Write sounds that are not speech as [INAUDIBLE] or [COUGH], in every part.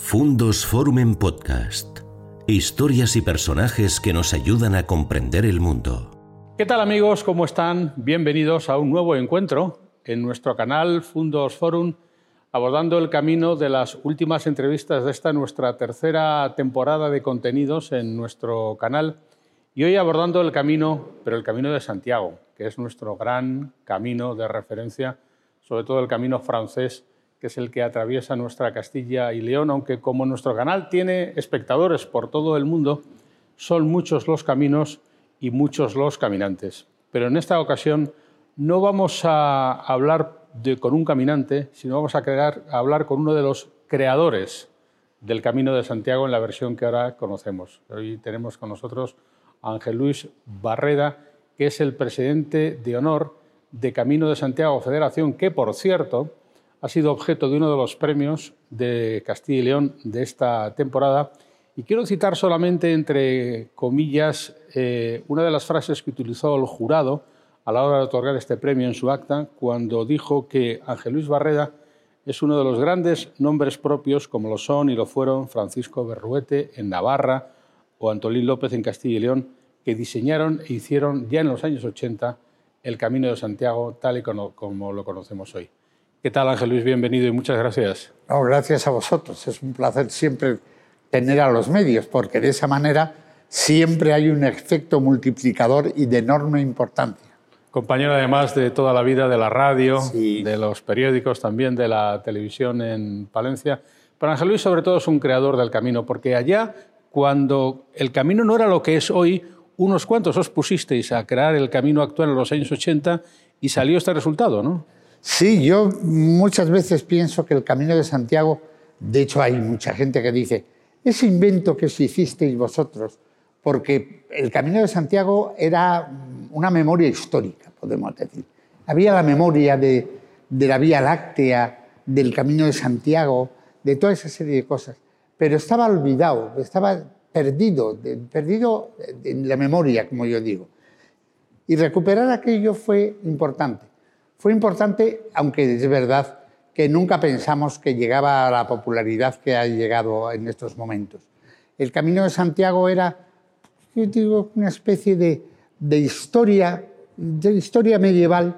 Fundos Forum Podcast. Historias y personajes que nos ayudan a comprender el mundo. ¿Qué tal amigos? ¿Cómo están? Bienvenidos a un nuevo encuentro en nuestro canal Fundos Forum, abordando el camino de las últimas entrevistas de esta nuestra tercera temporada de contenidos en nuestro canal. Y hoy abordando el camino, pero el camino de Santiago, que es nuestro gran camino de referencia, sobre todo el camino francés que es el que atraviesa nuestra Castilla y León, aunque como nuestro canal tiene espectadores por todo el mundo, son muchos los caminos y muchos los caminantes. Pero en esta ocasión no vamos a hablar con un caminante, sino vamos a, a hablar con uno de los creadores del Camino de Santiago en la versión que ahora conocemos. Hoy tenemos con nosotros a Ángel Luis Barreda, que es el presidente de honor de Camino de Santiago Federación, que por cierto ha sido objeto de uno de los premios de Castilla y León de esta temporada. Y quiero citar solamente, entre comillas, eh, una de las frases que utilizó el jurado a la hora de otorgar este premio en su acta, cuando dijo que Ángel Luis Barreda es uno de los grandes nombres propios, como lo son y lo fueron Francisco Berruete en Navarra o Antolín López en Castilla y León, que diseñaron e hicieron ya en los años 80 el Camino de Santiago tal y como lo conocemos hoy. ¿Qué tal, Ángel Luis? Bienvenido y muchas gracias. No, gracias a vosotros. Es un placer siempre tener a los medios, porque de esa manera siempre hay un efecto multiplicador y de enorme importancia. Compañero además de toda la vida de la radio, de los periódicos, también de la televisión en Palencia. Pero Ángel Luis sobre todo es un creador del camino, porque allá, cuando el camino no era lo que es hoy, unos cuantos os pusisteis a crear el camino actual en los años 80 y salió este resultado, ¿no? Sí, yo muchas veces pienso que el Camino de Santiago, de hecho hay mucha gente que dice, ese invento que os hicisteis vosotros, porque el Camino de Santiago era una memoria histórica, podemos decir. Había la memoria de, la Vía Láctea, del Camino de Santiago, de toda esa serie de cosas, pero estaba olvidado, estaba perdido, perdido en la memoria, como yo digo. Y recuperar aquello fue importante. Fue importante, aunque es verdad que nunca pensamos que llegaba a la popularidad que ha llegado en estos momentos. El Camino de Santiago era, yo digo, una especie de, historia, de historia medieval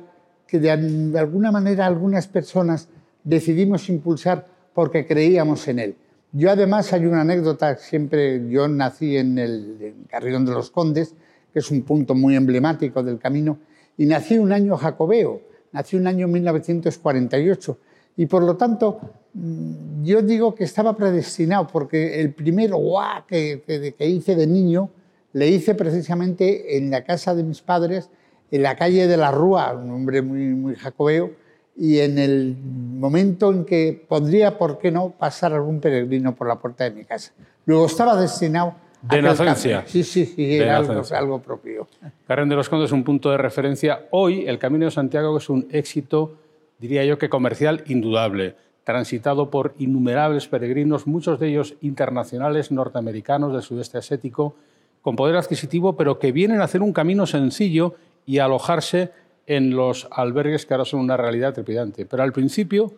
que de, alguna manera algunas personas decidimos impulsar porque creíamos en él. Yo además hay una anécdota, siempre yo nací en el Carrillón de los Condes, que es un punto muy emblemático del camino, y nací un año jacobeo, nació en el año 1948 y por lo tanto mm, yo digo que estaba predestinado porque el primer guau que, que, hice de niño le hice precisamente en la casa de mis padres, en la calle de la Rúa, un hombre muy, muy jacobeo, y en el momento en que podría, ¿por qué no?, pasar algún peregrino por la puerta de mi casa. Luego estaba destinado de nacencia. Sí, sí, sí, era algo, propio. Carren de los Condes es un punto de referencia. Hoy el Camino de Santiago es un éxito, diría yo que comercial indudable, transitado por innumerables peregrinos, muchos de ellos internacionales, norteamericanos del sudeste asiático, con poder adquisitivo, pero que vienen a hacer un camino sencillo y a alojarse en los albergues que ahora son una realidad trepidante. Pero al principio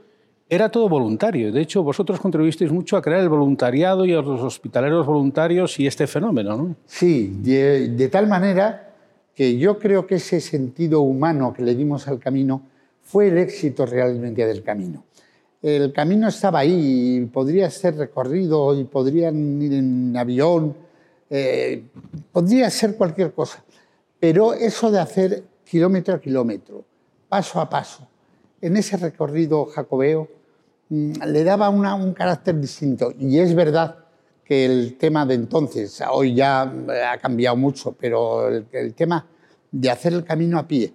era todo voluntario. De hecho, vosotros contribuisteis mucho a crear el voluntariado y a los hospitaleros voluntarios y este fenómeno, ¿no? Sí, de, tal manera que yo creo que ese sentido humano que le dimos al camino fue el éxito realmente del camino. El camino estaba ahí podría ser recorrido y podrían ir en avión, eh, podría ser cualquier cosa, pero eso de hacer kilómetro a kilómetro, paso a paso, en ese recorrido jacobeo, Mm, le daba un carácter distinto. Y es verdad que el tema de entonces, hoy ya eh, ha cambiado mucho, pero el, tema de hacer el camino a pie,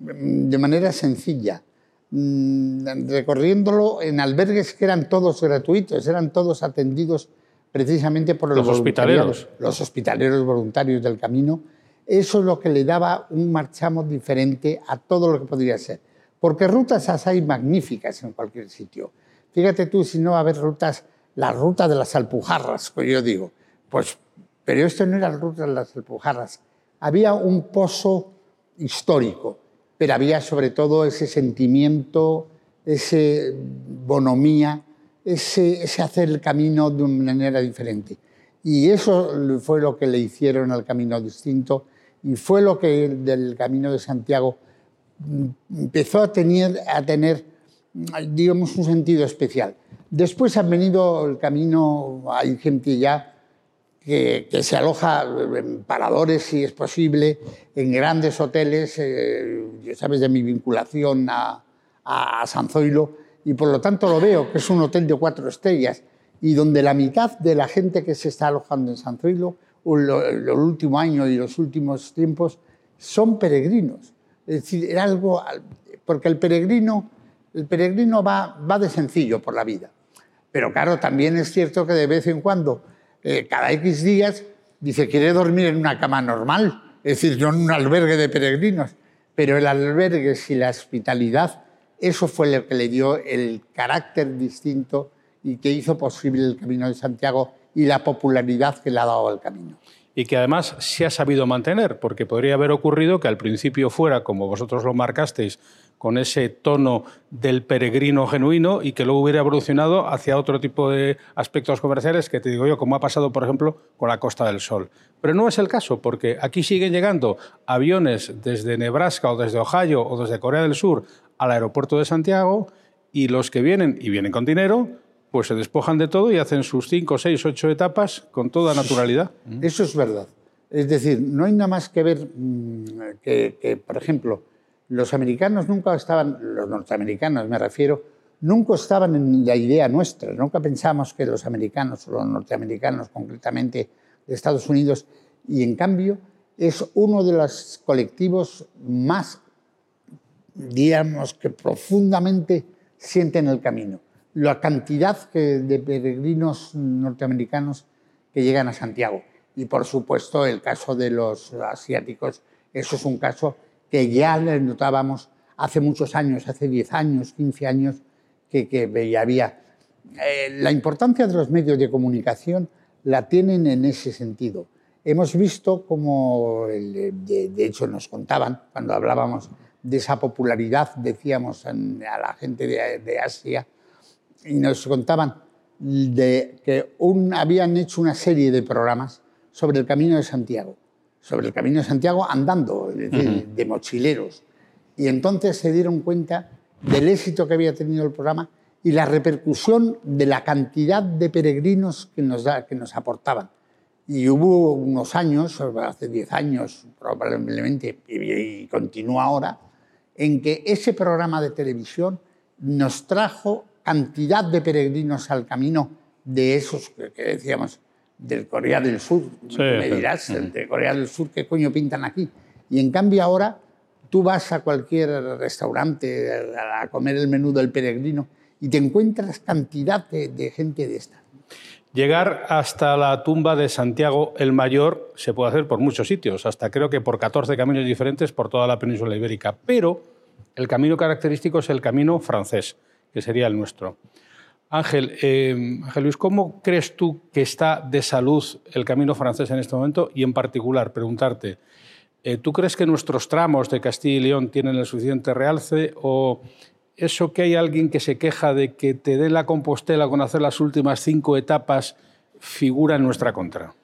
mm, de manera sencilla, mm, recorriéndolo en albergues que eran todos gratuitos, eran todos atendidos precisamente por los, hospitaleros. Los hospitaleros voluntarios del camino. Eso es lo que le daba un marchamo diferente a todo lo que podría ser. Porque rutas hay magníficas en cualquier sitio. Fíjate tú si no va a haber rutas, la ruta de las Alpujarras, que yo digo. Pues, pero esto no era la ruta de las Alpujarras. Había un pozo histórico, pero había sobre todo ese sentimiento, esa bonomía, ese, ese hacer el camino de una manera diferente. Y eso fue lo que le hicieron al camino distinto y fue lo que del camino de Santiago mm, empezó a tener, digamos, un sentido especial. Después han venido el camino, hay gente ya que, se aloja en paradores, si es posible, en grandes hoteles, eh, sabes de mi vinculación a, a, San Zoilo, y por lo tanto lo veo que es un hotel de cuatro estrellas, y donde la mitad de la gente que se está alojando en San Zoilo, el último año y los últimos tiempos, son peregrinos. Es decir, era algo, porque el peregrino, el peregrino va, va de sencillo por la vida. Pero claro, también es cierto que de vez en cuando, eh, cada X días, dice, quiere dormir en una cama normal, es decir, no en un albergue de peregrinos. Pero el albergue y la hospitalidad, eso fue lo que le dio el carácter distinto y que hizo posible el Camino de Santiago y la popularidad que le ha dado al camino. Y que además se ha sabido mantener, porque podría haber ocurrido que al principio fuera, como vosotros lo marcasteis, con ese tono del peregrino genuino y que luego hubiera evolucionado hacia otro tipo de aspectos comerciales que te digo yo, como ha pasado, por ejemplo, con la Costa del Sol. Pero no es el caso, porque aquí siguen llegando aviones desde Nebraska o desde Ohio o desde Corea del Sur al aeropuerto de Santiago y los que vienen y vienen con dinero, pues se despojan de todo y hacen sus cinco, seis, ocho etapas con toda naturalidad. Eso es verdad. Es decir, no hay nada más que ver mm, que por ejemplo, los americanos nunca estaban, los norteamericanos me refiero, nunca estaban en la idea nuestra, nunca pensamos que los americanos o los norteamericanos concretamente de Estados Unidos, y en cambio es uno de los colectivos más, digamos, que profundamente sienten el camino. La cantidad de peregrinos norteamericanos que llegan a Santiago. Y por supuesto el caso de los asiáticos, eso es un caso que ya notábamos hace muchos años, hace 10 años, 15 años, que, que había. Eh, la importancia de los medios de comunicación la tienen en ese sentido. Hemos visto como, de, hecho nos contaban, cuando hablábamos de esa popularidad, decíamos a la gente de, Asia, y nos contaban de que un, habían hecho una serie de programas sobre el Camino de Santiago sobre el Camino de Santiago andando, es decir, de mochileros. Y entonces se dieron cuenta del éxito que había tenido el programa y la repercusión de la cantidad de peregrinos que nos, da, que nos aportaban. Y hubo unos años, hace 10 años probablemente, y, continúa ahora, en que ese programa de televisión nos trajo cantidad de peregrinos al camino de esos que decíamos, del Corea del Sur. me dirás, de Corea del Sur, ¿qué coño pintan aquí? Y en cambio ahora tú vas a cualquier restaurante a comer el menú del peregrino y te encuentras cantidad de, gente de esta. Llegar hasta la tumba de Santiago el Mayor se puede hacer por muchos sitios, hasta creo que por 14 caminos diferentes por toda la península ibérica, pero el camino característico es el camino francés, que sería el nuestro. Ángel, eh, Ángel Luis, ¿cómo crees tú que está de salud el camino francés en este momento? Y en particular, preguntarte, eh, ¿tú crees que nuestros tramos de Castilla y León tienen el suficiente realce o eso que hay alguien que se queja de que te dé la Compostela con hacer las últimas cinco etapas figura en nuestra contra?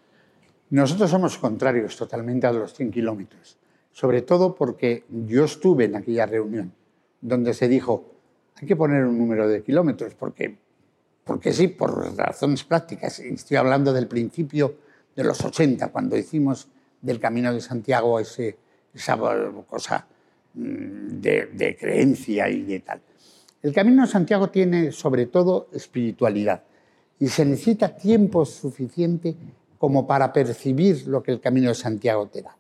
Nosotros somos contrarios totalmente a los 100 kilómetros, sobre todo porque yo estuve en aquella reunión donde se dijo, hay que poner un número de kilómetros, porque porque sí, por razones prácticas. Estoy hablando del principio de los 80, cuando hicimos del Camino de Santiago ese, esa cosa mm, de, creencia y de tal. El Camino de Santiago tiene sobre todo espiritualidad y se necesita tiempo suficiente como para percibir lo que el Camino de Santiago te da.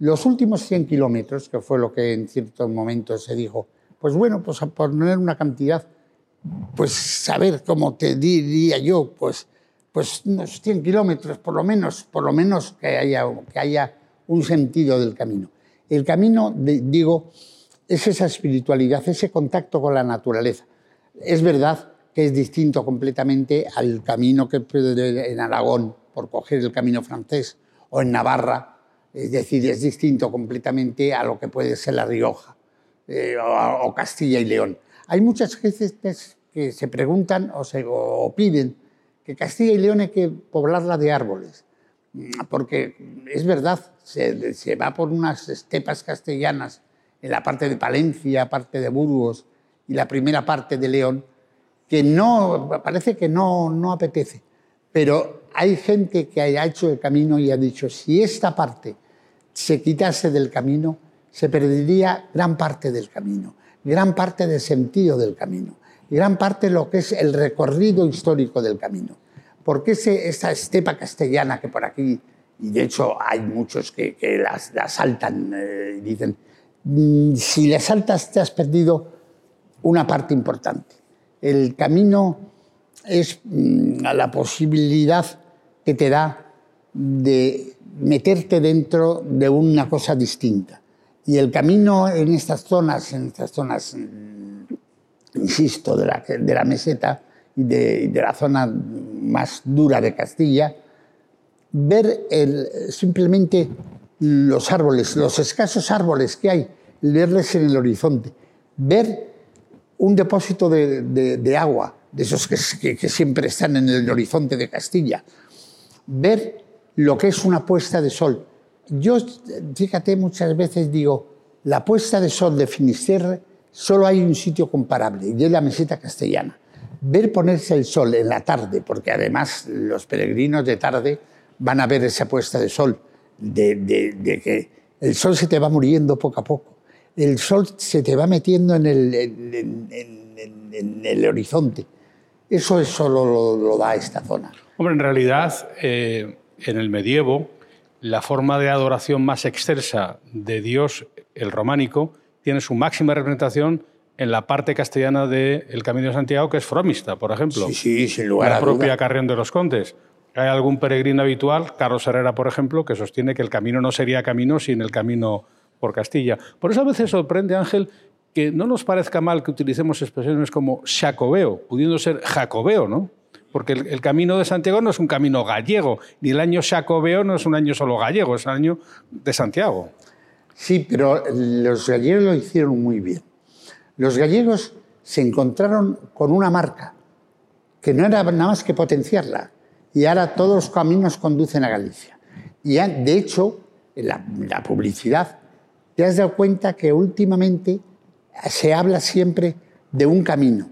Los últimos 100 kilómetros, que fue lo que en ciertos momentos se dijo, pues bueno, pues poner una cantidad pues saber cómo te diría yo, pues, pues unos 100 kilómetros por lo menos, por lo menos que haya, que haya un sentido del camino. El camino, digo, es esa espiritualidad, ese contacto con la naturaleza. Es verdad que es distinto completamente al camino que en Aragón, por coger el camino francés, o en Navarra, es decir, es distinto completamente a lo que puede ser La Rioja eh, o Castilla y León. Hay muchas veces que se preguntan o, se, piden que Castilla y León hay que poblarla de árboles, porque es verdad, se, va por unas estepas castellanas en la parte de Palencia, parte de Burgos y la primera parte de León, que no, parece que no, no apetece, pero hay gente que haya hecho el camino y ha dicho, si esta parte se quitase del camino, se perdería gran parte del camino, gran parte del sentido del camino gran parte de lo que es el recorrido histórico del camino. Porque ese, esa estepa castellana que por aquí, y de hecho hay muchos que, la, saltan eh, y dicen, mm, si la saltas te has perdido una parte importante. El camino es mm, la posibilidad que te da de meterte dentro de una cosa distinta. Y el camino en estas zonas, en estas zonas mm, insisto, de la, de la meseta y de, la zona más dura de Castilla, ver simplemente los árboles, los escasos árboles que hay, verles en el horizonte, ver un depósito de, de, agua, de esos que, que, siempre están en el horizonte de Castilla, ver lo que es una puesta de sol. Yo, fíjate, muchas veces digo, la puesta de sol de Finisterre solo hay un sitio comparable y es la meseta castellana. Ver ponerse el sol en la tarde, porque además los peregrinos de tarde van a ver esa puesta de sol, de, que el sol se te va muriendo poco a poco, el sol se te va metiendo en el, horizonte. Eso es solo lo, lo, da esta zona. Hombre, en realidad, eh, en el medievo, la forma de adoración más excelsa de Dios, el románico, tiene su máxima representación en la parte castellana del Camino de Santiago, que es Fromista, por ejemplo. Sí, sí, sin lugar La propia Carrión de los Contes. Hay algún peregrino habitual, Carlos Herrera, por ejemplo, que sostiene que el camino no sería camino sin el camino por Castilla. Por eso a veces sorprende, Ángel, que no nos parezca mal que utilicemos expresiones como jacobeo, pudiendo ser jacobeo, ¿no? Porque el, camino de Santiago no es un camino gallego, ni el año jacobeo no es un año solo gallego, es el año de Santiago. Sí, pero los gallegos lo hicieron muy bien. Los gallegos se encontraron con una marca que no era nada más que potenciarla y ahora todos los caminos conducen a Galicia. Y de hecho, la publicidad, te has dado cuenta que últimamente se habla siempre de un camino,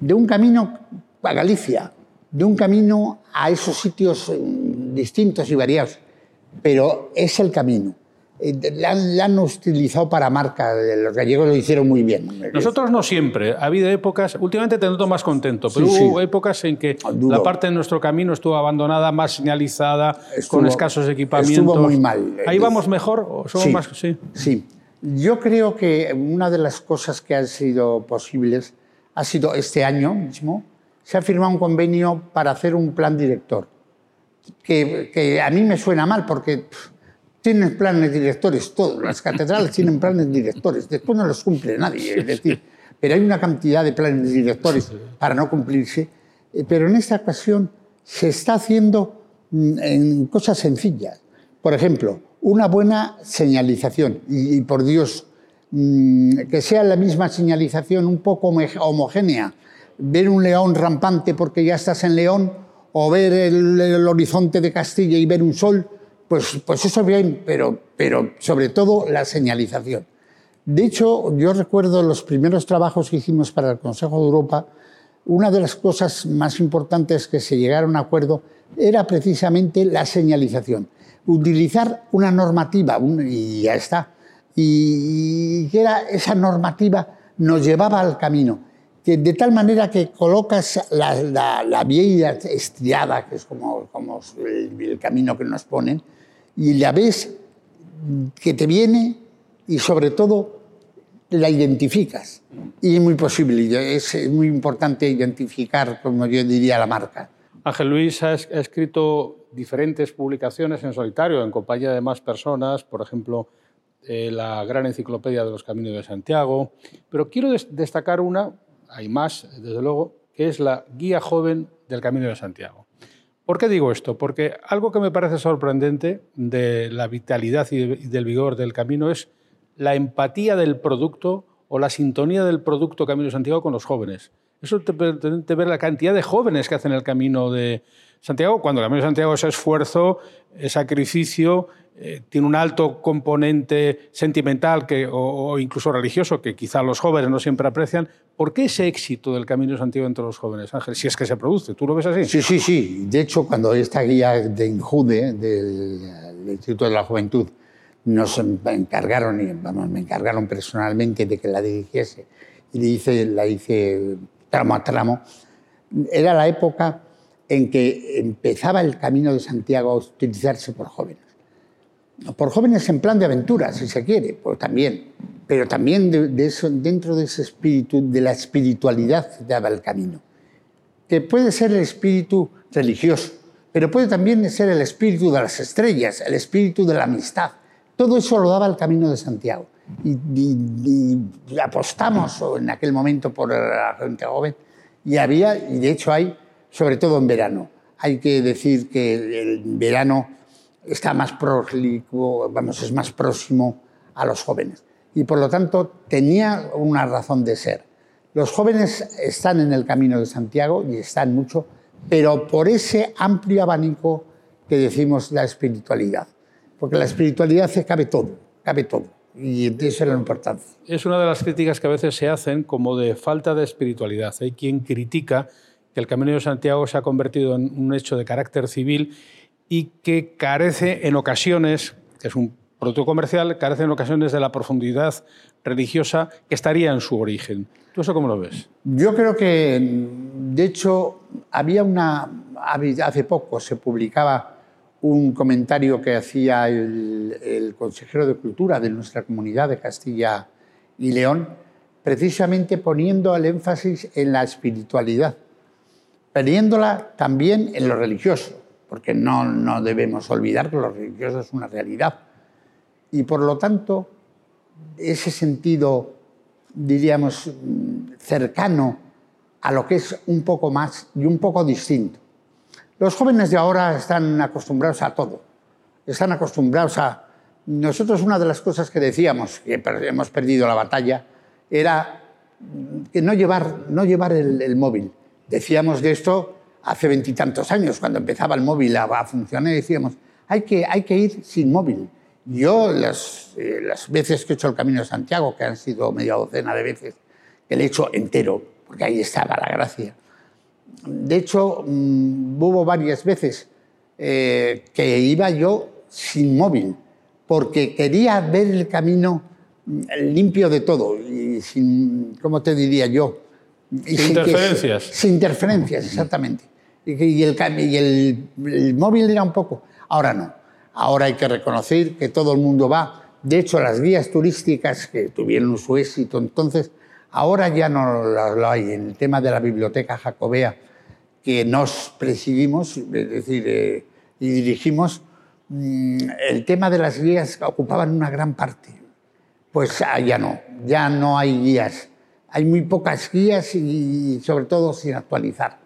de un camino a Galicia, de un camino a esos sitios mm, distintos y variados, pero es el camino. Eh, la han, utilizado para marca, los gallegos lo hicieron muy bien. Nosotros no siempre, ha habido épocas, últimamente te noto más contento, pero hubo épocas en que la parte de nuestro camino estuvo abandonada, más señalizada, con escasos equipamientos. Estuvo muy mal. ¿Ahí vamos mejor o somos más...? Sí. sí. Yo creo que una de las cosas que han sido posibles ha sido este año mismo, se ha firmado un convenio para hacer un plan director, que, que a mí me suena mal porque tienen planes directores, todas las catedrales [LAUGHS] tienen planes directores, después no los cumple nadie, es decir, pero hay una cantidad de planes directores para no cumplirse, eh, pero en esta ocasión se está haciendo mm, en cosas sencillas. Por ejemplo, una buena señalización, y, por Dios, mm, que sea la misma señalización un poco homogénea, ver un león rampante porque ya estás en León, o ver el, horizonte de Castilla y ver un sol, pues, pues eso bien, pero, pero sobre todo la señalización. De hecho, yo recuerdo los primeros trabajos que hicimos para el Consejo de Europa, una de las cosas más importantes que se llegaron a acuerdo era precisamente la señalización. Utilizar una normativa, y ya está, y que esa normativa nos llevaba al camino, que de tal manera que colocas la, la, la vía estriada, que es como, como el, el camino que nos ponen, y la ves que te viene y sobre todo la identificas. Y es muy posible, es muy importante identificar, como yo diría, la marca. Ángel Luis ha escrito diferentes publicaciones en solitario, en compañía de más personas, por ejemplo, eh, la Gran Enciclopedia de los Caminos de Santiago, pero quiero destacar una, hay más, desde luego, que es la Guía Joven del Camino de Santiago. ¿Por qué digo esto? Porque algo que me parece sorprendente de la vitalidad y del vigor del camino es la empatía del producto o la sintonía del producto Camino de Santiago con los jóvenes. Eso te permite ver la cantidad de jóvenes que hacen el camino de Santiago, cuando el camino de Santiago es esfuerzo, es sacrificio, eh, tiene un alto componente sentimental que, o, incluso religioso que quizá los jóvenes no siempre aprecian. ¿Por qué ese éxito del Camino de Santiago entre los jóvenes, Ángel? Si es que se produce, ¿tú lo ves así? Sí, sí, sí. De hecho, cuando esta guía de Injude, del, Instituto de la Juventud, nos encargaron, vamos, me encargaron personalmente de que la dirigiese, y hice, la hice tramo a tramo, era la época en que empezaba el Camino de Santiago a utilizarse por jóvenes por jóvenes en plan de aventura, si se quiere, pues también, pero también de, eso, dentro de ese espíritu, de la espiritualidad que daba el camino, que puede ser el espíritu religioso, pero puede también ser el espíritu de las estrellas, el espíritu de la amistad. Todo eso lo daba el camino de Santiago. Y, apostamos en aquel momento por la gente joven y había, y de hecho hay, sobre todo en verano. Hay que decir que el verano está más vamos, es más próximo a los jóvenes. Y por lo tanto tenía una razón de ser. Los jóvenes están en el camino de Santiago y están mucho, pero por ese amplio abanico que decimos la espiritualidad. Porque la espiritualidad cabe todo, cabe todo. Y eso es la importancia. Es una de las críticas que a veces se hacen como de falta de espiritualidad. Hay quien critica que el Camino de Santiago se ha convertido en un hecho de carácter civil y que carece en ocasiones, que es un producto comercial, carece en ocasiones de la profundidad religiosa que estaría en su origen. ¿Tú eso cómo lo ves? Yo creo que, de hecho, había una. Hace poco se publicaba un comentario que hacía el, el consejero de Cultura de nuestra comunidad de Castilla y León, precisamente poniendo el énfasis en la espiritualidad, poniéndola también en lo religioso porque no, no debemos olvidar que lo religioso es una realidad. Y por lo tanto, ese sentido, diríamos, cercano a lo que es un poco más y un poco distinto. Los jóvenes de ahora están acostumbrados a todo, están acostumbrados a... Nosotros una de las cosas que decíamos, que hemos perdido la batalla, era que no llevar, no llevar el móvil. Decíamos de esto hace veintitantos años, cuando empezaba el móvil a, funcionar, decíamos, hay que, hay que ir sin móvil. Yo, las, eh, las veces que he hecho el Camino de Santiago, que han sido media docena de veces, que lo he hecho entero, porque ahí estaba la gracia. De hecho, mm, hubo varias veces eh, que iba yo sin móvil, porque quería ver el camino mm, limpio de todo y sin, ¿cómo te diría yo? Sin interferencias. sin interferencias, exactamente y, el, el, móvil era un poco. Ahora no. Ahora hay que reconocer que todo el mundo va. De hecho, las guías turísticas que tuvieron su éxito, entonces, ahora ya no lo, hay. En el tema de la biblioteca jacobea que nos presidimos, es decir, eh, y dirigimos, mm, el tema de las guías ocupaban una gran parte. Pues ah, ya no, ya no hay guías. Hay muy pocas guías y sobre todo sin actualizar.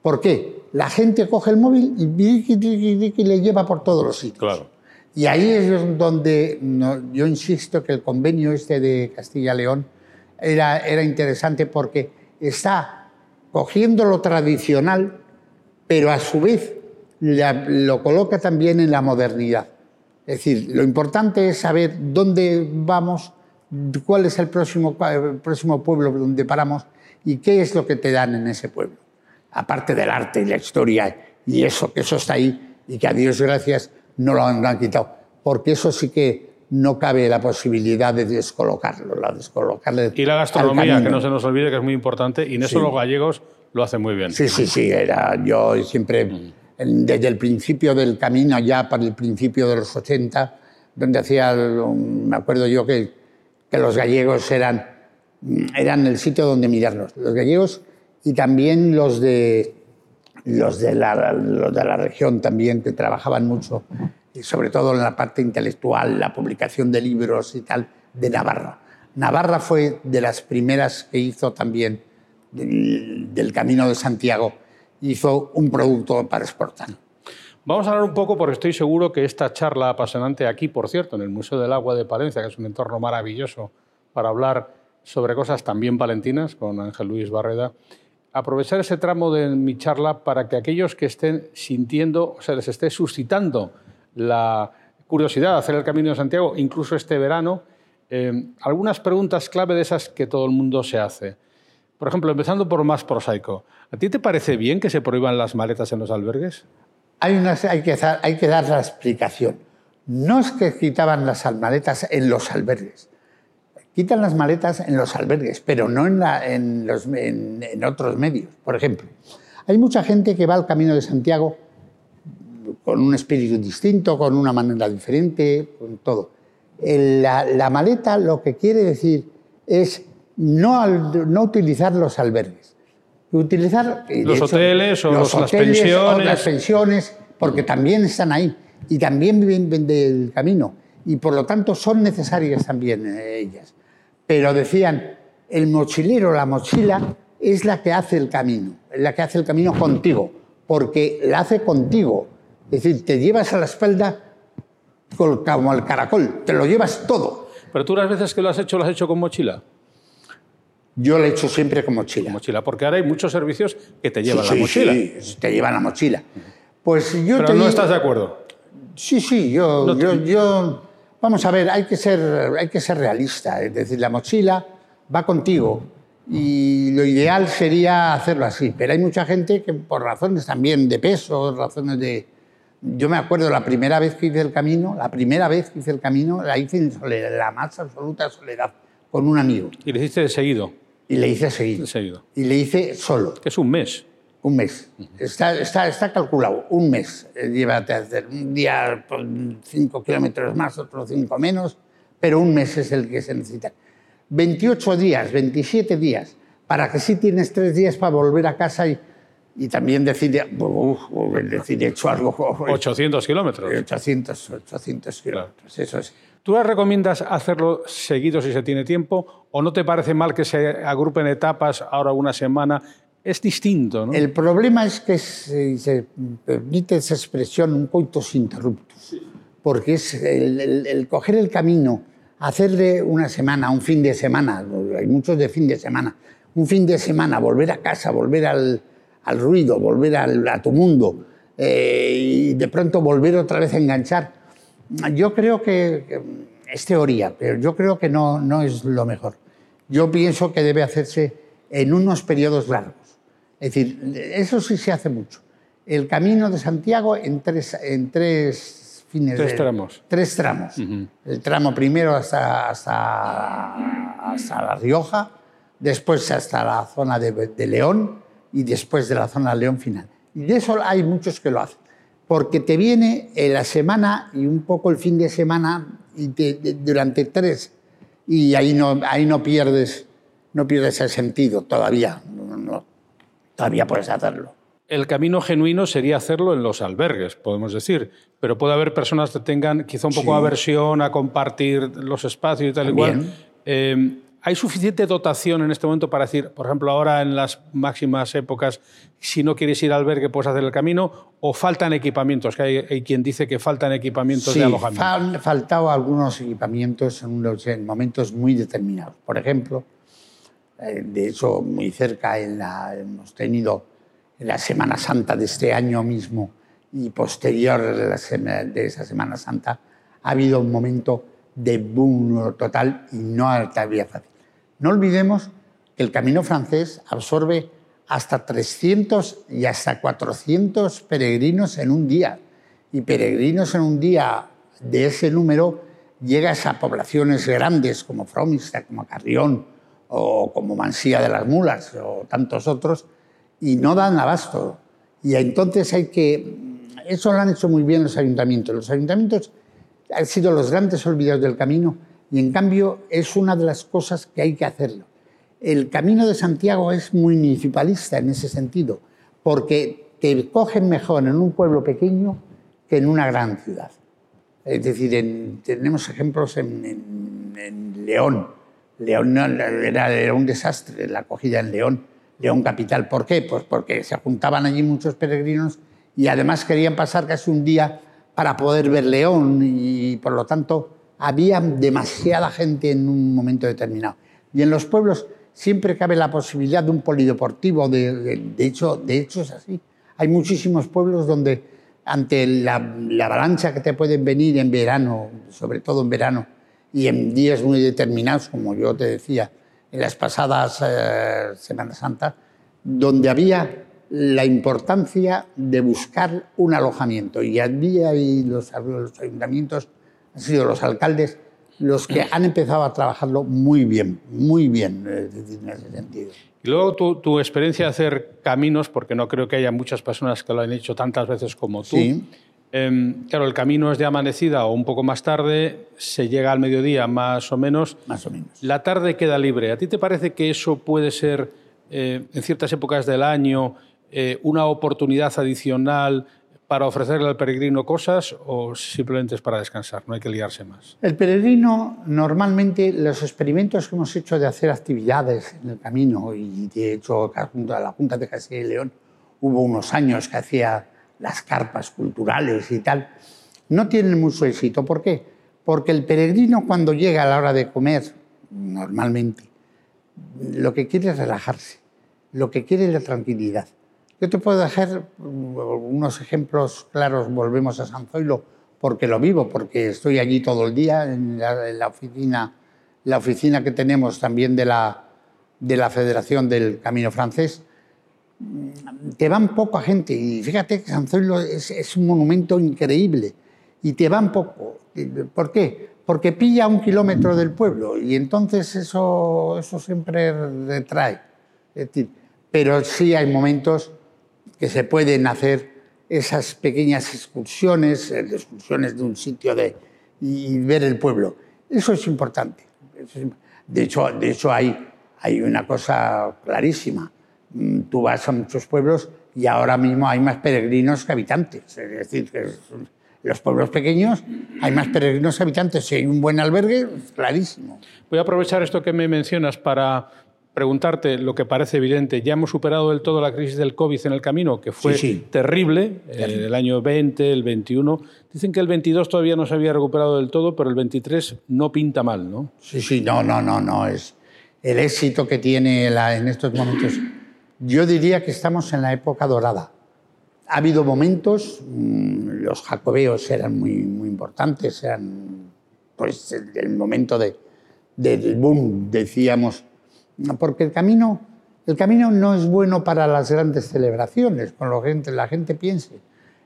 ¿Por qué? La gente coge el móvil y, le lleva por todos los sitios. Claro. Y ahí es donde yo insisto que el convenio este de Castilla-León era, era interesante porque está cogiendo lo tradicional, pero a su vez lo coloca también en la modernidad. Es decir, lo importante es saber dónde vamos, cuál es el próximo, el próximo pueblo donde paramos y qué es lo que te dan en ese pueblo aparte del arte y la historia y eso, que eso está ahí y que a Dios gracias no lo han, quitado, porque eso sí que no cabe la posibilidad de descolocarlo, la descolocarle Y la gastronomía, que no se nos olvide que es muy importante, y en eso los gallegos lo hacen muy bien. Sí, sí, sí, era, yo siempre, mm. desde el principio del camino, ya para el principio de los 80, donde hacía, me acuerdo yo que, que los gallegos eran, eran el sitio donde mirarlos. Los gallegos y también los de, los de, la, de la región también, que trabajaban mucho, y sobre todo en la parte intelectual, la publicación de libros y tal, de Navarra. Navarra fue de las primeras que hizo también del, Camino de Santiago, hizo un producto para exportar. Vamos a hablar un poco, porque estoy seguro que esta charla apasionante aquí, por cierto, en el Museo del Agua de Palencia, que es un entorno maravilloso para hablar sobre cosas también palentinas con Ángel Luis Barreda, aprovechar ese tramo de mi charla para que aquellos que estén sintiendo, o sea, les esté suscitando la curiosidad de hacer el Camino de Santiago, incluso este verano, eh, algunas preguntas clave de esas que todo el mundo se hace. Por ejemplo, empezando por más prosaico. ¿A ti te parece bien que se prohíban las maletas en los albergues? Hay, que, dar la explicación. No es que quitaban las maletas en los albergues. Quitan las maletas en los albergues, pero no en, otros medios. Por ejemplo, hay mucha gente que va al Camino de Santiago con un espíritu distinto, con una manera diferente, con todo. La, maleta lo que quiere decir es no utilizar los albergues. Utilizar los hoteles o las pensiones. O las pensiones, porque también están ahí y también viven del camino y por lo tanto son necesarias también eh, ellas. Pero decían, el mochilero, la mochila, es la que hace el camino, es la que hace el camino contigo, porque la hace contigo. Es decir, te llevas a la espalda como el caracol, te lo llevas todo. Pero tú las veces que lo has hecho, lo has hecho con mochila. Yo lo he hecho siempre con mochila. mochila, porque ahora hay muchos servicios que te llevan la mochila. Sí, te llevan la mochila. Pues yo Pero no estás de acuerdo. Sí, sí, yo, yo, Vamos a ver, hay que, ser, hay que ser realista. Es decir, la mochila va contigo y lo ideal sería hacerlo así. Pero hay mucha gente que por razones también de peso, razones de... Yo me acuerdo la primera vez que hice el camino, la primera vez que hice el camino, la hice en soledad, la más absoluta soledad, con un amigo. ¿Y le hiciste de seguido? Y le hice seguido. seguido. Y le hice solo. Que es un mes. Un mes. está, está, está, calculado, un mes. Eh, llévate a hacer un día cinco kilómetros más, otro cinco menos, pero un mes es el que se necesita. 28 días, 27 días, para que sí tienes tres días para volver a casa y, y también decir, uf, decir, he hecho algo. 800 kilómetros. 800, 800 kilómetros, eso es. ¿Tú recomiendas hacerlo seguido si se tiene tiempo o no te parece mal que se agrupen etapas ahora una semana? Es distinto, ¿no? El problema es que se, se permite esa expresión un coitus interruptus, porque es el, coger el camino, hacerle una semana, un fin de semana, hay muchos de fin de semana, un fin de semana, volver a casa, volver al, al ruido, volver al, a tu mundo eh, y de pronto volver otra vez a enganchar yo creo que, es teoría, pero yo creo que no, no es lo mejor. Yo pienso que debe hacerse en unos periodos largos. Es decir, eso sí se hace mucho. El camino de Santiago en tres, en tres fines. Tres tramos. Tres tramos. El tramo primero hasta, hasta, hasta, La Rioja, después hasta la zona de, de León y después de la zona de León final. Y de eso hay muchos que lo hacen porque te viene la semana y un poco el fin de semana y durante tres. Y ahí no, ahí no pierdes no pierdes el sentido todavía. Todavía puedes hacerlo. El camino genuino sería hacerlo en los albergues, podemos decir, pero puede haber personas que tengan quizá un poco de aversión a compartir los espacios y tal igual. Eh, ¿Hay suficiente dotación en este momento para decir, por ejemplo, ahora en las máximas épocas, si no quieres ir al albergue puedes hacer el camino o faltan equipamientos? Que hay, quien dice que faltan equipamientos de alojamiento. Han faltado algunos equipamientos en, momentos muy determinados. Por ejemplo, eh, de hecho, muy cerca en la, hemos tenido en la Semana Santa de este año mismo y posterior de esa Semana Santa, ha habido un momento de boom total y no había fácil. No olvidemos que el camino francés absorbe hasta 300 y hasta 400 peregrinos en un día. Y peregrinos en un día de ese número llegas a poblaciones grandes como Fromista, como Carrión o como Mansía de las Mulas o tantos otros y no dan abasto. Y entonces hay que... Eso lo han hecho muy bien los ayuntamientos. Los ayuntamientos han sido los grandes olvidados del camino y en cambio es una de las cosas que hay que hacerlo. El Camino de Santiago es municipalista en ese sentido, porque te cogen mejor en un pueblo pequeño que en una gran ciudad. Es decir, tenemos ejemplos en, León. León era, un desastre la acogida en León, León capital. ¿Por qué? Pues porque se juntaban allí muchos peregrinos y además querían pasar casi un día para poder ver León y por lo tanto había demasiada gente en un momento determinado. Y en los pueblos siempre cabe la posibilidad de un polideportivo. De, de, hecho, de hecho, es así. Hay muchísimos pueblos donde, ante la, la, avalancha que te pueden venir en verano, sobre todo en verano, y en días muy determinados, como yo te decía, en las pasadas eh, Semanas Santa, donde había la importancia de buscar un alojamiento. Y había y los, los ayuntamientos han sido los alcaldes los que han empezado a trabajarlo muy bien, muy bien en ese sentido. Y luego tu, tu, experiencia de hacer caminos, porque no creo que haya muchas personas que lo han hecho tantas veces como tú. Sí. Eh, claro, el camino es de amanecida o un poco más tarde, se llega al mediodía más o menos. Más o menos. La tarde queda libre. ¿A ti te parece que eso puede ser, eh, en ciertas épocas del año, eh, una oportunidad adicional para ofrecerle al peregrino cosas o simplemente es para descansar? No hay que liarse más. El peregrino, normalmente, los experimentos que hemos hecho de hacer actividades en el camino, y de hecho, a la Junta de Castilla y León, hubo unos años que hacía las carpas culturales y tal, no tienen mucho éxito. ¿Por qué? Porque el peregrino cuando llega a la hora de comer, normalmente, lo que quiere es relajarse, lo que quiere es la tranquilidad. Yo te puedo dejar unos ejemplos claros, volvemos a San Zoilo, porque lo vivo, porque estoy allí todo el día en la, en la oficina, la oficina que tenemos también de la, de la Federación del Camino Francés, te van poca gente. Y fíjate que San Zoilo es, es, un monumento increíble. Y te van poco. ¿Por qué? Porque pilla un kilómetro del pueblo. Y entonces eso, eso siempre retrae. Es decir, pero sí hay momentos que se pueden hacer esas pequeñas excursiones, excursiones de un sitio de, y ver el pueblo. Eso es importante. De hecho, de hecho hay, hay una cosa clarísima tú vas a muchos pueblos y ahora mismo hay más peregrinos que habitantes. Es decir, que los pueblos pequeños hay más peregrinos que habitantes. Si hay un buen albergue, clarísimo. Voy a aprovechar esto que me mencionas para preguntarte lo que parece evidente. Ya hemos superado del todo la crisis del COVID en el camino, que fue Sí, sí. terrible, eh, el año 20, el 21. Dicen que el 22 todavía no se había recuperado del todo, pero el 23 no pinta mal, ¿no? Sí, sí, no, no, no, no. Es el éxito que tiene la- en estos momentos. Yo diría que estamos en la época dorada. Ha habido momentos, mm, los jacobeos eran muy, muy importantes, eran pues el, el momento de, del boom, decíamos, porque el camino, el camino no es bueno para las grandes celebraciones, con lo que la gente piense.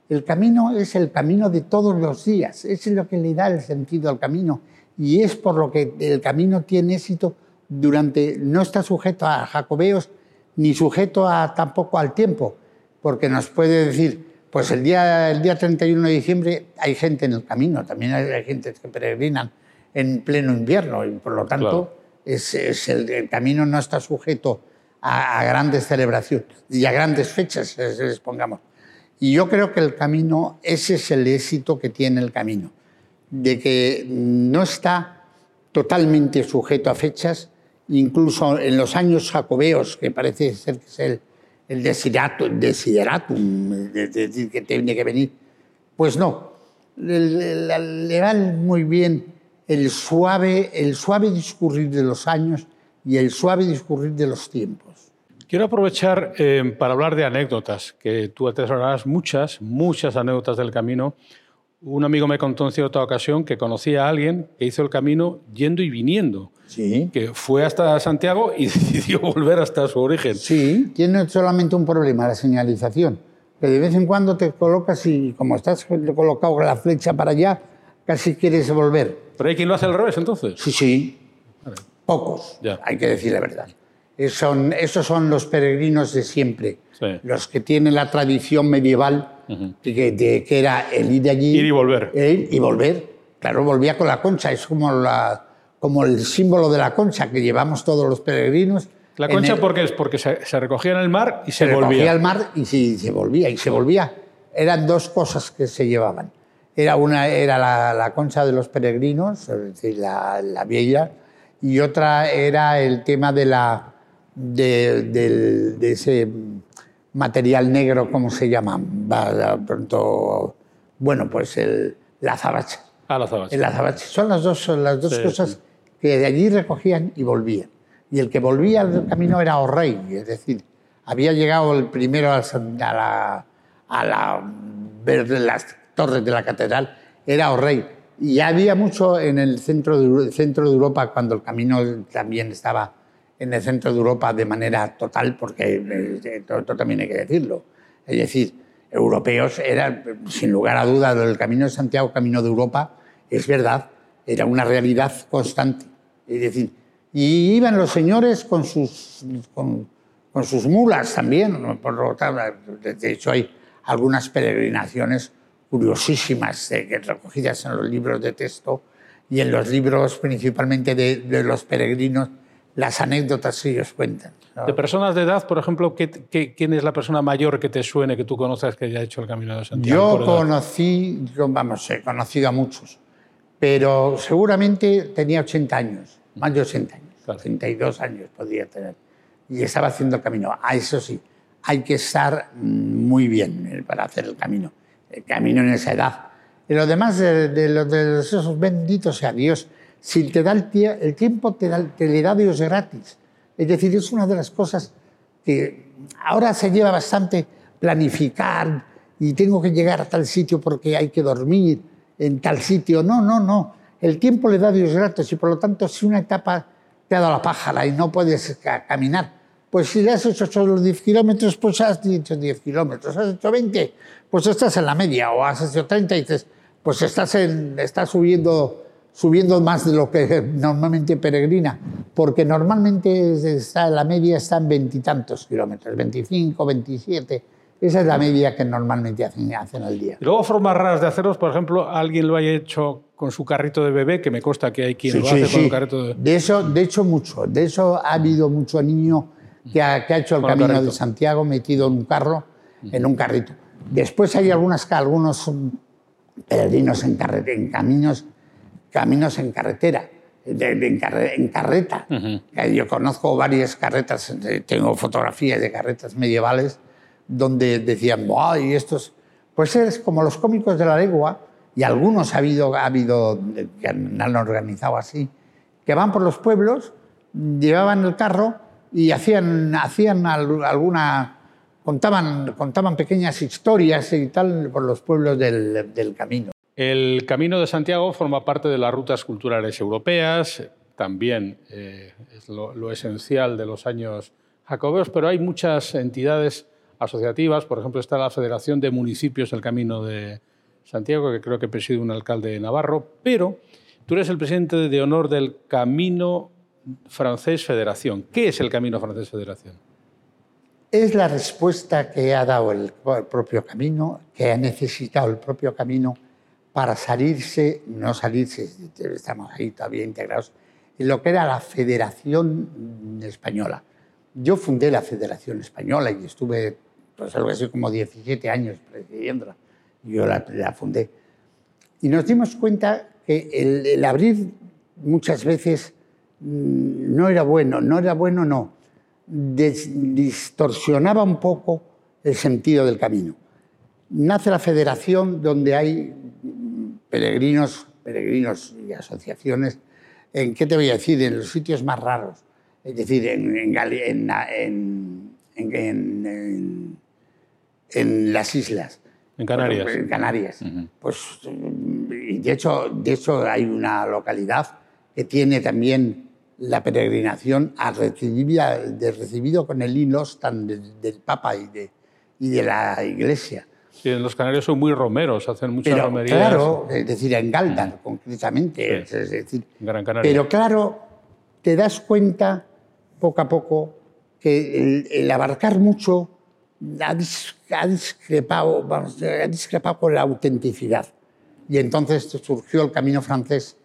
El camino es el camino de todos los días, es lo que le da el sentido al camino y es por lo que el camino tiene éxito durante, no está sujeto a jacobeos ni sujeto a, tampoco al tiempo, porque nos puede decir, pues el día, el día 31 de diciembre hay gente en el camino, también hay, gente que peregrinan en pleno invierno y por lo tanto. Es, el, camino no está sujeto a, grandes celebraciones y a grandes fechas, es- es- pongamos. Y yo creo que el camino, ese es el éxito que tiene el camino, de que no está totalmente sujeto a fechas, incluso en los años jacobeos, que parece ser que es el, el desideratum, desideratum, es decir, que tiene que venir, pues no, le, le- le va muy bien el suave, el suave discurrir de los años y el suave discurrir de los tiempos. Quiero aprovechar eh, para hablar de anécdotas, que tú atesorarás muchas, muchas anécdotas del camino. Un amigo me contó en cierta ocasión que conocía a alguien que hizo el camino yendo y viniendo, Sí. que fue hasta Santiago y [LAUGHS] decidió volver hasta su origen. Sí, tiene solamente un problema, la señalización. Que de vez en cuando te colocas y como estás colocado la flecha para allá, casi quieres volver. ¿Pero hay quien lo hace al revés entonces? Sí, sí. Pocos, Ya. hay que decir la verdad. Son, esos son los peregrinos de siempre, Sí. los que tienen la tradición medieval, que, de- que era el ir de allí. Ir y volver. Ir y volver. Claro, volvía con la concha, es como, la, como el símbolo de la concha que llevamos todos los peregrinos. La concha el- porque es porque se, se recogía en el mar y se, se recogía volvía. al mar y se volvía, y se volvía. Eran dos cosas que se llevaban. Era una era la, la concha de los peregrinos, es decir, la, la vieja, y otra era el tema de, la, de, del- de ese material negro, ¿cómo se llama? Va, de pronto, bueno, pues el, la azabache. A la zabache. El azabache. Son las dos, son las dos Sí, cosas que de allí recogían y volvían. y el que volvía al camino era Orrey, es decir, había llegado el primero a la, a la ver las torres de la catedral, era Orrey. Y había mucho en el centro de, centro de Europa cuando el camino también estaba en el centro de Europa de manera total, porque esto, esto también hay que decirlo. Es decir, europeos era, sin lugar a dudas, el Camino de Santiago, Camino de Europa, es verdad, era una realidad constante. Es decir, y iban los señores con sus, con, con sus mulas también. Por lo tanto, de hecho, hay algunas peregrinaciones curiosísimas eh, recogidas en los libros de texto y en los libros principalmente de, de los peregrinos, las anécdotas que ellos cuentan. De personas de edad, por ejemplo, ¿qué, qué, quién es la persona mayor que te suene, que tú conozcas, que haya hecho el Camino de Santiago? Yo conocí, vamos, he conocido a muchos, pero seguramente tenía 80 años, más de 80 años, claro. 82 años podría tener, y estaba haciendo el camino. A eso sí, hay que estar muy bien eh, para hacer el camino, camino en esa edad. Y lo demás de, de, de, de esos benditos sea Dios, si te da el, el tiempo, te, da, te le da Dios gratis. Es decir, es una de las cosas que ahora se lleva bastante planificar y tengo que llegar a tal sitio porque hay que dormir en tal sitio. No, no, no. El tiempo le da Dios gratis y por lo tanto si una etapa te ha dado la pájara y no puedes caminar, pues si has hecho solo 10 kilómetros, pues has hecho 10 kilómetros. Has hecho 20, pues estás en la media. O has hecho 30 y dices, pues estás, en, estás subiendo subiendo más de lo que normalmente peregrina, porque normalmente está, la media está en veintitantos kilómetros, 25, 27. Esa es la media que normalmente hacen, hacen al día. Y luego formas raras de hacerlos, por ejemplo, alguien lo haya hecho con su carrito de bebé, que me consta que hay quien sí, lo sí, hace sí. con un carrito de De eso, de hecho, mucho. De eso ha habido mucho niño que ha, que ha hecho el Con camino de Santiago metido en un carro, en un carrito. Después hay algunas, algunos peregrinos en, carre- en caminos, caminos en carretera, de- de- en, carre- en carreta. Yo conozco varias carretas, tengo fotografías de carretas medievales donde decían, ¡ay, estos! Pues es como los cómicos de la legua, y algunos ha habido, ha habido eh, que han organizado así, que van por los pueblos, llevaban el carro y hacían, hacían al- alguna. Contaban, contaban pequeñas historias y tal por los pueblos del, del camino. El Camino de Santiago forma parte de las rutas culturales europeas, también eh, es lo, esencial de los años jacobeos, pero hay muchas entidades asociativas, por ejemplo está la Federación de Municipios del Camino de Santiago, que creo que preside un alcalde navarro, pero tú eres el presidente de honor del Camino Francés Federación. ¿Qué es el Camino Francés Federación? Es la respuesta que ha dado el, propio camino, que ha necesitado el propio camino para salirse, no salirse, estamos ahí todavía integrados, en lo que era la Federación Española. Yo fundé la Federación Española y estuve, pues algo así como 17 años presidiéndola. Yo la, fundé. Y nos dimos cuenta que el, el abrir muchas veces no era bueno, no era bueno, no. Des- distorsionaba un poco el sentido del camino. Nace la federación donde hay mm, peregrinos, peregrinos y asociaciones, en qué te voy a decir, en los sitios más raros, es decir, en, en, en- en- en- en- en- en las islas. En Canarias. En Canarias. Pues, mm, y de hecho, de hecho, hay una localidad que tiene también la peregrinación a recibida- de recibido con el Inostan del, del Papa y de, y de la Iglesia. Sí, en los Canarios son muy romeros, hacen muchas Pero romerías. claro, es decir, en Galdar concretamente, Sí. es decir, Gran Canaria. pero claro, te das cuenta poco a poco que el, el abarcar mucho ha, dis- ha discrepado, vamos, ha discrepado con la autenticidad. Y entonces surgió el camino francés,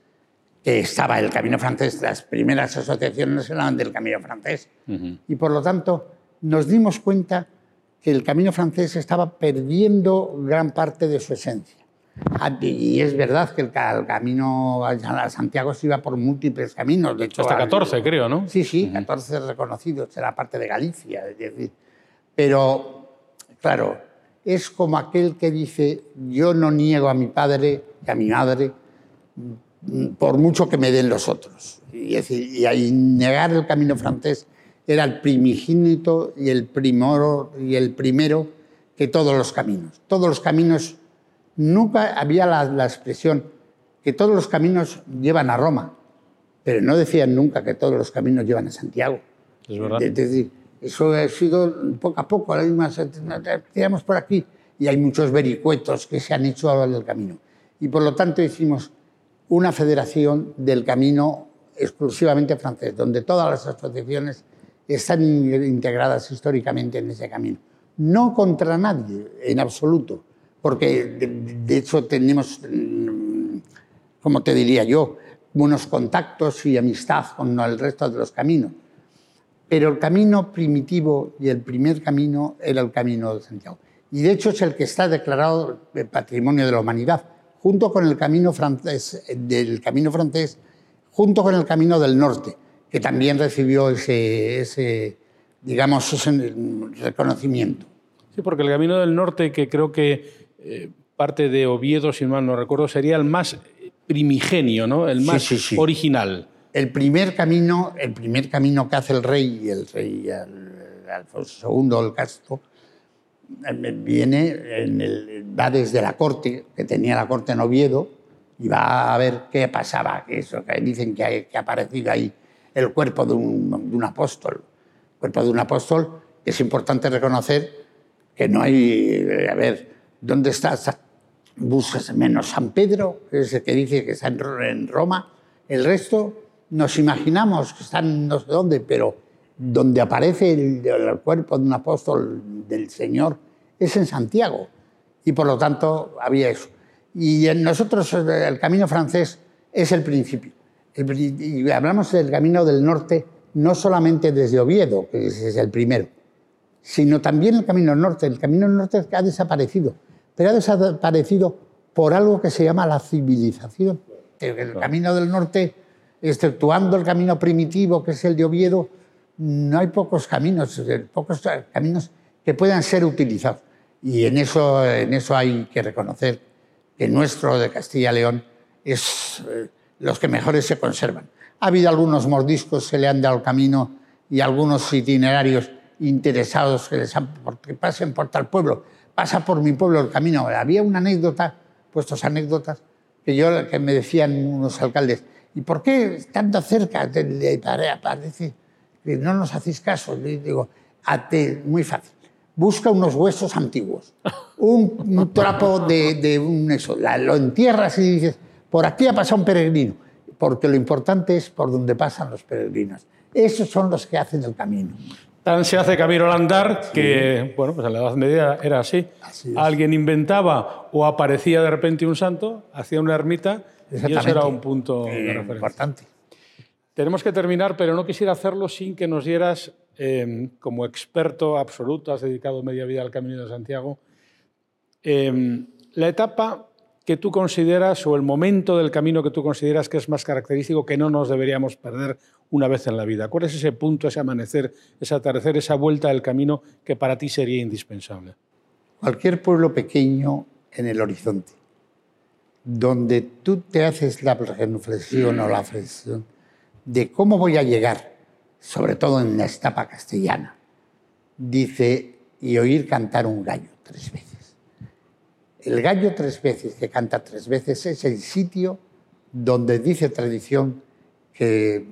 que estaba el camino francés, las primeras asociaciones eran del camino francés. Y por lo tanto nos dimos cuenta que el camino francés estaba perdiendo gran parte de su esencia. Ah, Y es verdad que el, ca- el camino a Santiago se iba por múltiples caminos. De hecho, Hasta al- 14, creo, ¿no? Sí, sí, 14 reconocidos, era parte de Galicia, es decir. Pero, claro, es como aquel que dice, yo no niego a mi padre y a mi madre, por mucho que me den los otros. Y, es decir, y ahí negar el camino francés era el primigénito y el, primero, y el primero que todos los caminos. Todos los caminos, nunca había la, la expresión que todos los caminos llevan a Roma, pero no decían nunca que todos los caminos llevan a Santiago. Es verdad. Es decir, eso ha sido poco a poco, ahora mismo tiramos por aquí y hay muchos vericuetos que se han hecho a lo largo del camino. Y por lo tanto hicimos una federación del camino exclusivamente francés, donde todas las asociaciones están integradas históricamente en ese camino. No contra nadie, en absoluto, porque de, hecho tenemos, mm, como te diría yo, buenos contactos y amistad con el resto de los caminos. Pero el camino primitivo y el primer camino era el camino de Santiago. Y de hecho es el que está declarado Patrimonio de la Humanidad, junto con el camino francés, del camino francés, junto con el camino del norte, que también recibió ese, ese digamos, ese reconocimiento. Sí, porque el camino del norte, que creo que eh, parte de Oviedo, si mal no recuerdo, sería el más primigenio, ¿no? El más sí, sí. original. El primer camino, el primer camino que hace el rey, el rey Alfonso II el Castro, viene en el, va desde la corte, que tenía la corte en Oviedo, y va a ver qué pasaba, que eso, que dicen que, hay, que ha aparecido ahí el cuerpo de un, de un apóstol. Cuerpo de un apóstol, es importante reconocer que no hay, a ver, ¿dónde está? Buscas menos San Pedro, que es el que dice que está en Roma, el resto nos imaginamos que están no sé dónde, pero donde aparece el, el, cuerpo de un apóstol del Señor es en Santiago. Y por lo tanto había eso. Y en nosotros el camino francés es el principio. El, y hablamos del camino del norte no solamente desde Oviedo, que es el primero, sino también el camino norte. El camino norte ha desaparecido, pero ha desaparecido por algo que se llama la civilización. El, el camino del norte exceptuando el camino primitivo, que es el de Oviedo, no hay pocos caminos, pocos caminos que puedan ser utilizados. Y en eso, en eso hay que reconocer que nuestro de Castilla y León es eh, los que mejores se conservan. Ha habido algunos mordiscos que le han dado el camino y algunos itinerarios interesados que les han, porque pasen por tal pueblo. Pasa por mi pueblo el camino. Había una anécdota, puestos anécdotas, que yo que me decían unos alcaldes, ¿Y por qué estando cerca le parece que no nos hacéis caso? Le digo, ate, muy fácil. Busca unos huesos antiguos, un, un trapo de, de, un eso, la, lo entierras y dices, por aquí ha pasado un peregrino, porque lo importante es por donde pasan los peregrinos. Esos son los que hacen el camino. Tan se hace camino al andar que, sí. bueno, pues en la Edad Media era así. así Alguien inventaba o aparecía de repente un santo, hacía una ermita y eso era un punto eh, de referencia. Importante. Tenemos que terminar, pero no quisiera hacerlo sin que nos dieras, eh, como experto absoluto, has dedicado media vida al Camino de Santiago, eh, la etapa que tú consideras o el momento del camino que tú consideras que es más característico, que no nos deberíamos perder una vez en la vida. ¿Cuál es ese punto, ese amanecer, ese atardecer, esa vuelta del camino que para ti sería indispensable? Cualquier pueblo pequeño en el horizonte donde tú te haces la reflexión o la reflexión de cómo voy a llegar, sobre todo en la etapa castellana, dice, y oír cantar un gallo tres veces. El gallo tres veces, que canta tres veces, es el sitio donde dice tradición que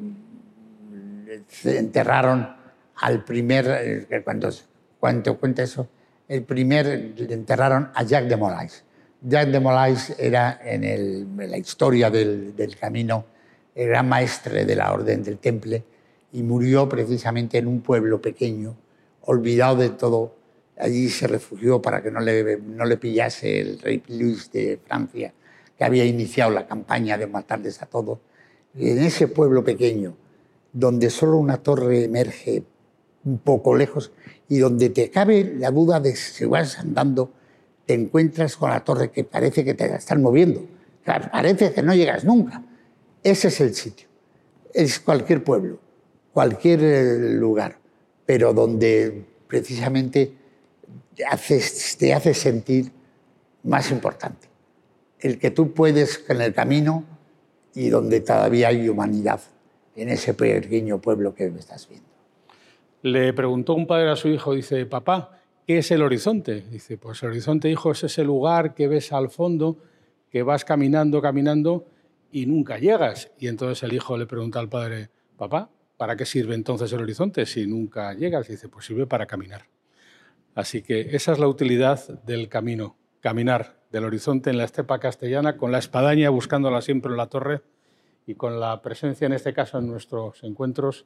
se enterraron al primer, cuando, cuando cuenta eso, el primer, enterraron a Jacques de Molay Jacques de Molay era en, el, la historia del, del, camino, era maestre de la Orden del Temple y murió precisamente en un pueblo pequeño, olvidado de todo. Allí se refugió para que no le, no le pillase el rey Luis de Francia, que había iniciado la campaña de matarles a todos. Y en ese pueblo pequeño, donde solo una torre emerge un poco lejos y donde te cabe la duda de si vas andando te encuentras con la torre que parece que te la están moviendo. Parece que no llegas nunca. Ese es el sitio. Es cualquier pueblo, cualquier eh, lugar, pero donde precisamente te haces, te hace sentir más importante. El que tú puedes en el camino y donde todavía hay humanidad en ese pequeño pueblo que me estás viendo. Le preguntó un padre a su hijo, dice, papá, ¿qué es el horizonte? Dice, pues el horizonte, hijo, es ese lugar que ves al fondo, que vas caminando, caminando y nunca llegas. Y entonces el hijo le pregunta al padre, papá, ¿para qué sirve entonces el horizonte si nunca llegas? dice, pues sirve para caminar. Así que esa es la utilidad del camino, caminar del horizonte en la estepa castellana, con la espadaña buscándola siempre en la torre y con la presencia, en este caso, en nuestros encuentros,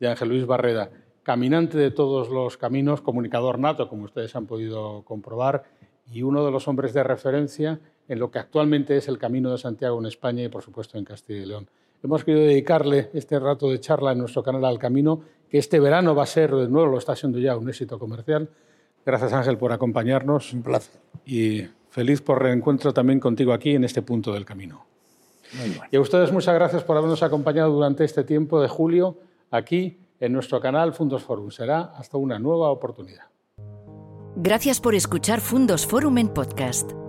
de Ángel Luis Barreda, caminante de todos los caminos, comunicador nato, como ustedes han podido comprobar, y uno de los hombres de referencia en lo que actualmente es el Camino de Santiago en España y, por supuesto, en Castilla y León. Hemos querido dedicarle este rato de charla en nuestro canal al Camino, que este verano va a ser, de nuevo lo está siendo ya, un éxito comercial. Gracias Ángel por acompañarnos. Un placer. Y feliz por reencuentro también contigo aquí en este punto del camino. Y a ustedes muchas gracias por habernos acompañado durante este tiempo de julio aquí en nuestro canal Fundos Forum. Será hasta una nueva oportunidad. Gracias por escuchar Fundos Forum en podcast.